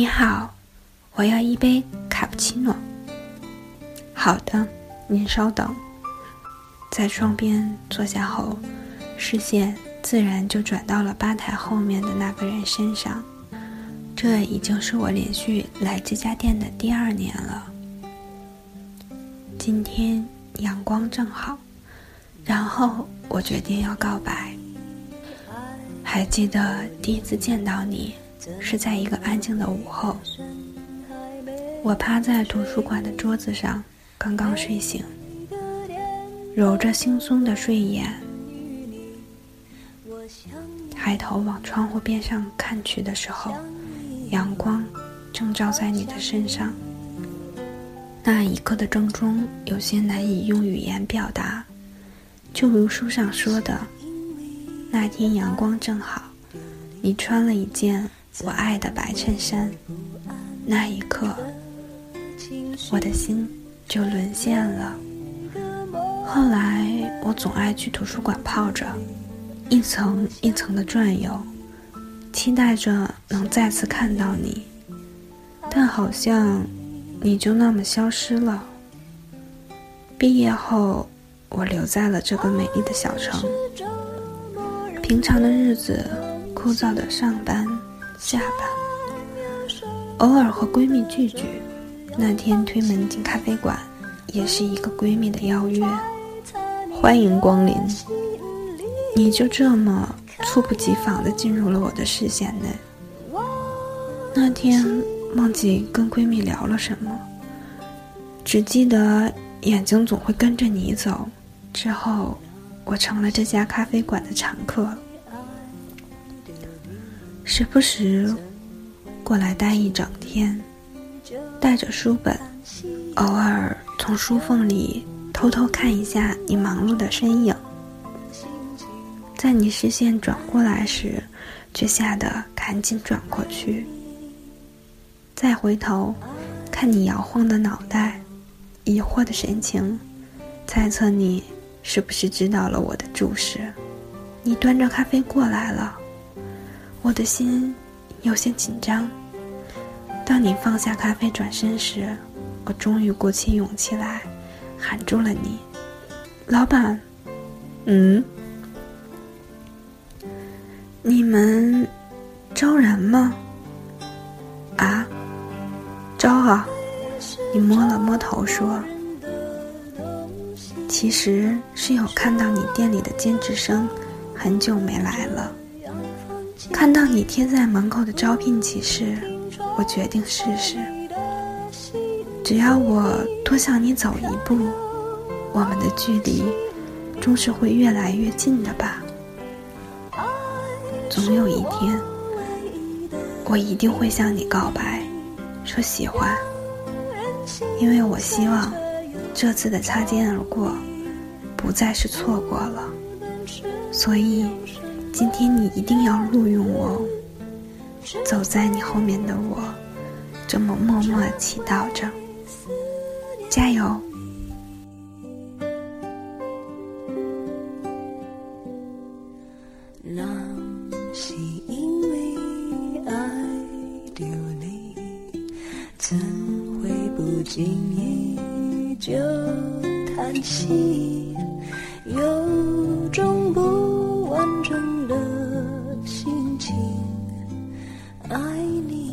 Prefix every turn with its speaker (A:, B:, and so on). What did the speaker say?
A: 你好，我要一杯卡布奇诺。好的，您稍等。在窗边坐下后，视线自然就转到了吧台后面的那个人身上。这已经是我连续来这家店的第二年了。今天阳光正好，然后我决定要告白。还记得第一次见到你，是在一个安静的午后。我趴在图书馆的桌子上，刚刚睡醒，揉着惺忪的睡眼，抬头往窗户边上看去的时候，阳光正照在你的身上。那一刻的正中，有些难以用语言表达，就如书上说的。那天阳光正好，你穿了一件我爱的白衬衫，那一刻，我的心就沦陷了。后来我总爱去图书馆泡着，一层一层的转悠，期待着能再次看到你，但好像你就那么消失了。毕业后，我留在了这个美丽的小城。平常的日子，枯燥的上班、下班，偶尔和闺蜜聚聚。那天推门进咖啡馆，也是一个闺蜜的邀约，欢迎光临。你就这么猝不及防地进入了我的视线内。那天忘记跟闺蜜聊了什么，只记得眼睛总会跟着你走。之后。我成了这家咖啡馆的常客，时不时过来待一整天，带着书本，偶尔从书缝里偷偷看一下你忙碌的身影，在你视线转过来时，却吓得赶紧转过去，再回头看你摇晃的脑袋，疑惑的神情，猜测你。是不是知道了我的注视？你端着咖啡过来了，我的心有些紧张。当你放下咖啡转身时，我终于鼓起勇气来，喊住了你：“老板。”“嗯？你们招人吗？”“啊，招啊！”你摸了摸头说。其实是有看到你店里的兼职生，很久没来了。看到你贴在门口的招聘启事，我决定试试。只要我多向你走一步，我们的距离终是会越来越近的吧。总有一天，我一定会向你告白，说喜欢，因为我希望。这次的擦肩而过，不再是错过了，所以今天你一定要录用我。走在你后面的我，这么默默祈祷着，加油。那是因为爱丢你，怎会不经意？就叹息，有种不。爱你。